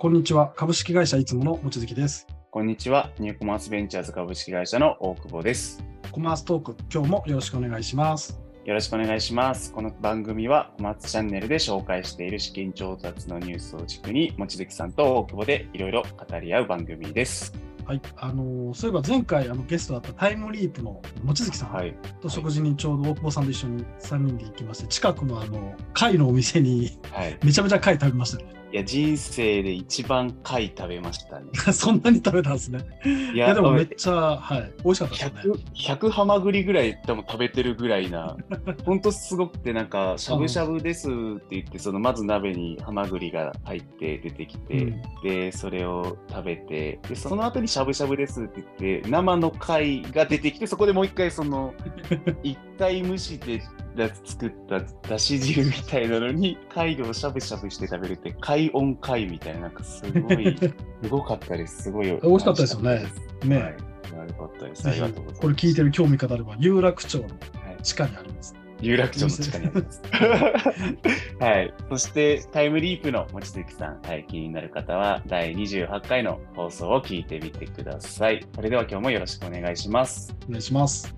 こんにちは。株式会社いつもの望月です。こんにちは。ニューコマースベンチャーズ株式会社の大久保です。コマーストーク、今日もよろしくお願いします。よろしくお願いします。この番組はコマーツチャンネルで紹介している資金調達のニュースを軸に、望月さんと大久保でいろいろ語り合う番組です。はい。あのーそういえば前回あのゲストだったタイムリープの望月さんはい。と食事にちょうど大久保さんと一緒に3人で行きまして、近くのあの貝のお店にはい。めちゃめちゃ貝食べましたね。いや、人生で一番貝食べましたね。そんなに食べたんですね。いいや、でもめっちゃ、はい、美味しかったですね。100, 100ハマグリぐらい多分食べてるぐらいな、ほんとすごくて、なんか、しゃぶしゃぶですって言って、そのまず鍋にハマグリが入って出てきて、うんで、それを食べて、で、その後にしゃぶしゃぶですって言って、生の貝が出てきて、そこでもう一回その、一回蒸して作っただし汁みたいなのに、貝をしゃぶしゃぶして食べるって、貝オン貝みたいな、なんかすごい、すごかったです。すごい。美美味しかったですよねねはい。よかったです。ありがとうございます。これ聞いてる興味方あれば、有楽町のはい地下にあります。有楽町の地下にあります。はい。そして、タイムリープの望月さん、はい、気になる方は、第28回の放送を聞いてみてください。それでは今日もよろしくお願いします。お願いします。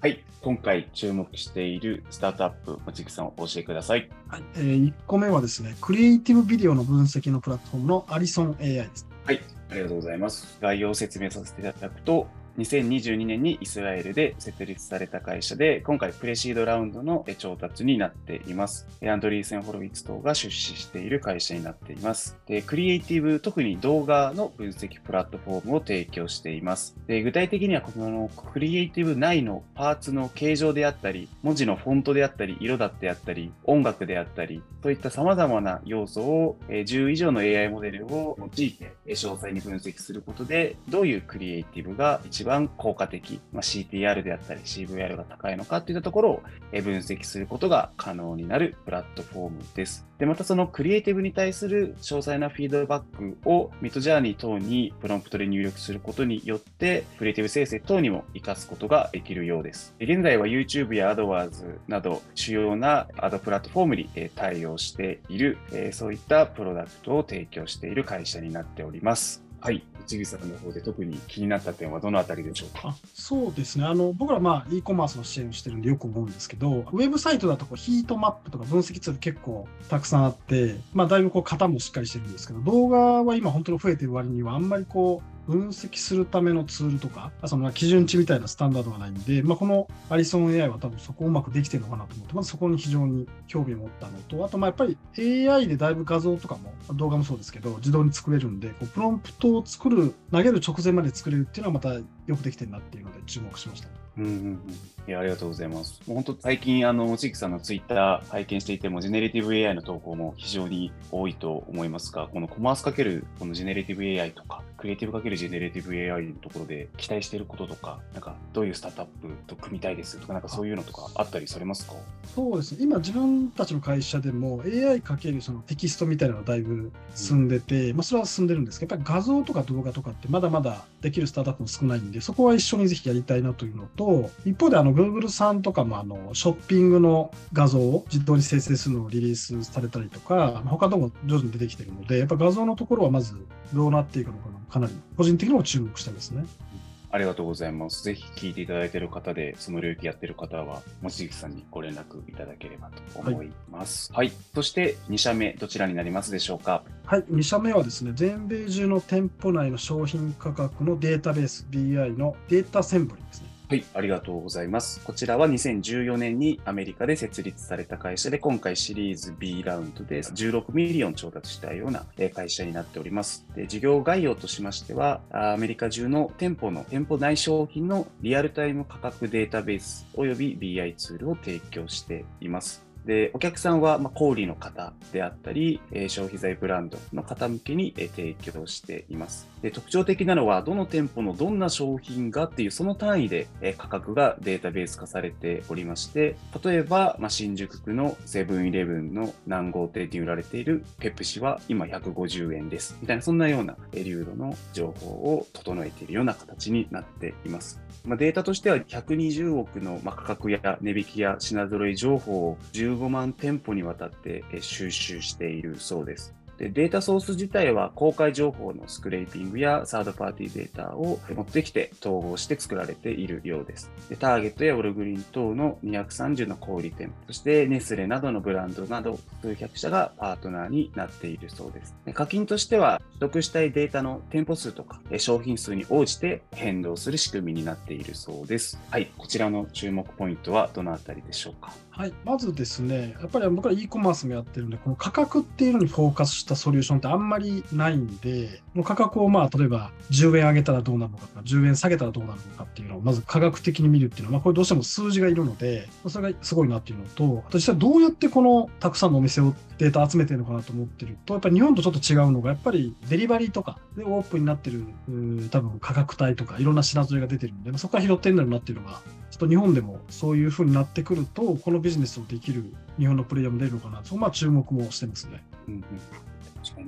はい。今回注目しているスタートアップ、望月さんお教えください。はいえー、1個目はですね、クリエイティブビデオの分析のプラットフォームのアリソン AI です。はい。ありがとうございます。概要を説明させていただくと、2022年にイスラエルで設立された会社で、今回プレシードラウンドの調達になっています。アンドリーセン・ホロウィッツ等が出資している会社になっています。でクリエイティブ、特に動画の分析プラットフォームを提供しています。で具体的には、このクリエイティブ内のパーツの形状であったり、文字のフォントであったり、色だってあったり、音楽であったり、そういった様々な要素を10以上の AI モデルを用いて詳細に分析することで、どういうクリエイティブが一番効果的、まあ、CTR であったり CVR が高いのかといったところを分析することが可能になるプラットフォームです。で、またそのクリエイティブに対する詳細なフィードバックをミッドジャーニー等にプロンプトで入力することによって、クリエイティブ生成等にも活かすことができるようです。現在は YouTube や AdWords など主要なアドプラットフォームに対応している、そういったプロダクトを提供している会社になっております。はい。内木さんの方で特に気になった点はどのあたりでしょうか？そうですねあの僕らまあ e コマースの支援をしてるんでよく思うんですけどウェブサイトだとこうヒートマップとか分析ツール結構たくさんあって、まあ、だいぶこう型もしっかりしてるんですけど動画は今本当に増えてる割にはあんまりこう分析するためのツールとかその基準値みたいなスタンダードがないんで、まあ、このアリソン AI は多分そこをうまくできてるのかなと思ってまずそこに非常に興味を持ったのとあとまあやっぱり AI でだいぶ画像とかも動画もそうですけど自動に作れるんでこうプロンプトを作る投げる直前まで作れるっていうのはまたよくできてるなっていうので注目しました。うんうんうん。いや、ありがとうございます。もう本当、最近、あの、もちきさんのツイッター拝見していても、ジェネレティブ AI の投稿も非常に多いと思いますが、このコマースかける、このジェネレティブ AI とか、クリエイティブかけるジェネレティブ AI のところで期待していることとか、なんか、どういうスタートアップと組みたいですとか、なんかそういうのとかあったりされますか？そうですね。今自分たちの会社でも AI かけるそのテキストみたいなのがだいぶ進んでて、まあ、それは進んでるんですけどやっぱり画像とか動画とかってまだまだできるスタートアップも少ないんでそこは一緒にぜひやりたいなというのと一方であの Google さんとかもあのショッピングの画像を自動に生成するのをリリースされたりとか他のも徐々に出てきてるのでやっぱ画像のところはまずどうなっていくのかなかなり個人的にも注目したいですね。ありがとうございます。ぜひ聞いていただいている方で、その領域やっている方は、望月さんにご連絡いただければと思います。はい。そして、2社目、どちらになりますでしょうか？はい、2社目はですね、全米中の店舗内の商品価格のデータベース BI のデータセンブリですね。はい、ありがとうございます。こちらは2014年にアメリカで設立された会社で、今回シリーズ B ラウンドで16ミリオン調達したような会社になっております。で事業概要としましては、アメリカ中の店舗の店舗内商品のリアルタイム価格データベースおよび BI ツールを提供しています。で、お客さんは、ま、小売の方であったり、え消費財ブランドの方向けに、え提供しています。で、特徴的なのは、どの店舗のどんな商品がっていう、その単位で、え価格がデータベース化されておりまして、例えば、ま、新宿区のセブンイレブンの何号店に売られているペプシは今150円です。みたいな、そんなようなえー流度の情報を整えているような形になっています。ま、データとしては120億のま価格や値引きや品揃え情報を15万店舗にわたって収集しているそうです。でデータソース自体は公開情報のスクレーピングやサードパーティーデータを持ってきて統合して作られているようです。でターゲットやオルグリン等の230の小売店、そしてネスレなどのブランドなど数百社がパートナーになっているそうです。で課金としては取得したいデータの店舗数とか商品数に応じて変動する仕組みになっているそうです。はい、こちらの注目ポイントはどのあたりでしょうか？はい、まずですね、やっぱり僕ら e コマースもやってるんで、この価格っていうのにフォーカスしたソリューションってあんまりないんで、この価格をまあ、例えば10円上げたらどうなるのかとか、10円下げたらどうなるのかっていうのを、まず科学的に見るっていうのは、まあ、これどうしても数字がいるので、それがすごいなっていうのと、あと実際どうやってこのたくさんのお店をデータ集めてるのかなと思ってると、やっぱり日本とちょっと違うのが、やっぱりデリバリーとかでオープンになってる、多分価格帯とかいろんな品添えが出てるんで、ま、そこから拾ってるんだろうなっていうのが、ちょっと日本でもそういうふうになってくると、このビジネスをできる日本のプレイヤーも出るのかなと、まあ、注目もしてますね。うんうん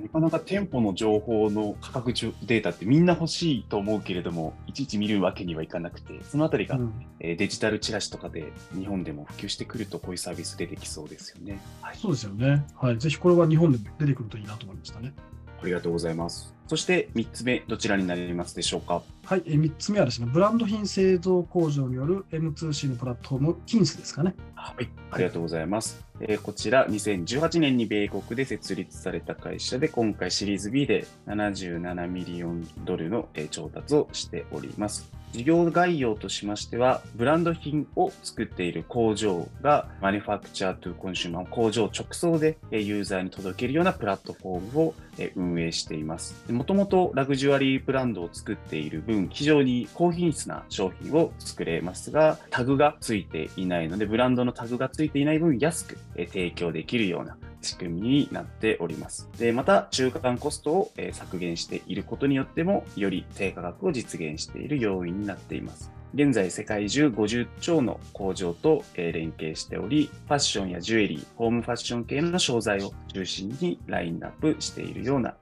なかなか店舗の情報の価格データってみんな欲しいと思うけれども、いちいち見るわけにはいかなくて、そのあたりが、うん、えデジタルチラシとかで日本でも普及してくると、こういうサービス出てきそうですよね。はい、そうですよね。はい。ぜひこれは日本でも出てくるといいなと思いましたね。ありがとうございます。そして3つ目、どちらになりますでしょうか？はい、え3つ目はですね、ブランド品製造工場による M2C のプラットフォーム、キンスですかね。はい、ありがとうございます。えー、こちら、2018年に米国で設立された会社で、今回シリーズ B で77ミリオンドルの、えー、調達をしております。事業概要としましては、ブランド品を作っている工場が、マニファクチャートゥコンシューマー工場直送でユーザーに届けるようなプラットフォームを運営しています。もともとラグジュアリーブランドを作っている分、非常に高品質な商品を作れますが、タグがついていないので、ブランドのタグがついていない分、安く提供できるような仕組みになっております。で、また、中間コストを削減していることによっても、より低価格を実現している要因になっています。現在世界中50兆の工場と連携しており、ファッションやジュエリー、ホームファッション系の商材を中心にラインナップしているような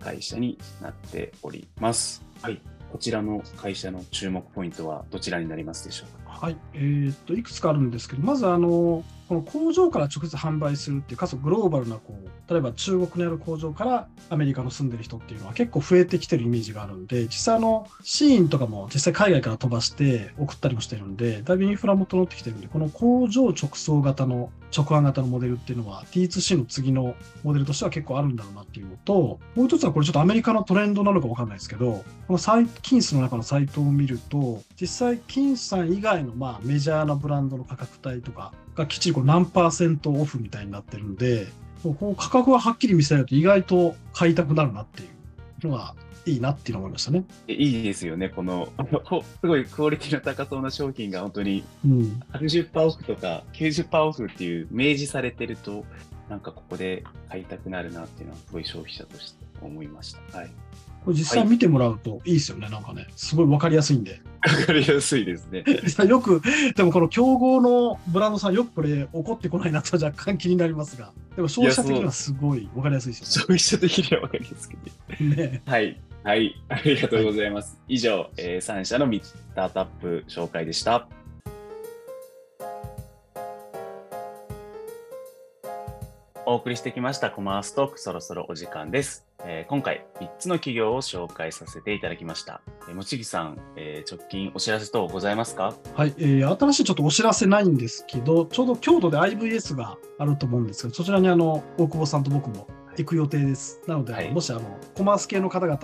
会社になっております。はい。こちらの会社の注目ポイントはどちらになりますでしょうか？はい。えー、っと、いくつかあるんですけど、まずあの、この工場から直接販売するっていう、かつグローバルなこう、例えば中国にある工場からアメリカの住んでる人っていうのは結構増えてきてるイメージがあるんで、実際あの、シーンとかも実際海外から飛ばして送ったりもしてるんで、だいぶインフラも整ってきてるんで、この工場直送型の直販型のモデルっていうのは T2C の次のモデルとしては結構あるんだろうなっていうのと、もう一つはこれちょっとアメリカのトレンドなのかわかんないですけど、このサイキンスの中のサイトを見ると、実際キンスさん以外のまあメジャーなブランドの価格帯とかがきっちりこう何パーセントオフみたいになってるんで、こう価格ははっきり見せられると意外と買いたくなるなっていうのがいいなっていうのを思いましたね。いいですよね、このすごいクオリティの高そうな商品が本当に80%オフとか90%オフっていう明示されてると、なんかここで買いたくなるなっていうのは、すごい消費者として思いました。はいこれ実際見てもらうといいですよね、はい、なんかね、すごい分かりやすいんで。分かりやすいですね。よく、でもこの競合のブランドさん、よくこれ、怒ってこないなと若干気になりますが、でも消費者的にはすごい分かりやすいですよね。消費者的には分かりやすくて。ね、はい。はい、ありがとうございます。はい、以上、えー、3社のスタートアップ紹介でした。お送りしてきましたコマーストークそろそろお時間です。えー、今回3つの企業を紹介させていただきました。えー、もちぎさん、えー、直近お知らせ等ございますか？はい、えー、新しいちょっとお知らせないんですけど、ちょうど京都で IVS があると思うんですけど、そちらにあの大久保さんと僕も行く予定です。なので、はい、もしあのコマース系の方々、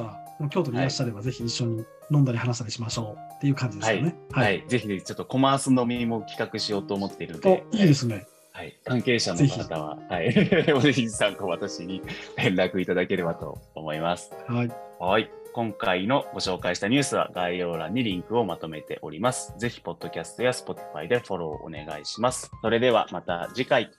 京都にいらっしゃれば、ぜひ一緒に飲んだり話したりしましょうっていう感じですよね。はい、はい、ぜひぜひちょっとコマース飲みも企画しようと思っているので。いいですね。はい、関係者の方は、はい、おぜひ参考私に連絡いただければと思います。はい。はい。今回のご紹介したニュースは概要欄にリンクをまとめております。ぜひ、ポッドキャストや Spotify でフォローお願いします。それではまた次回。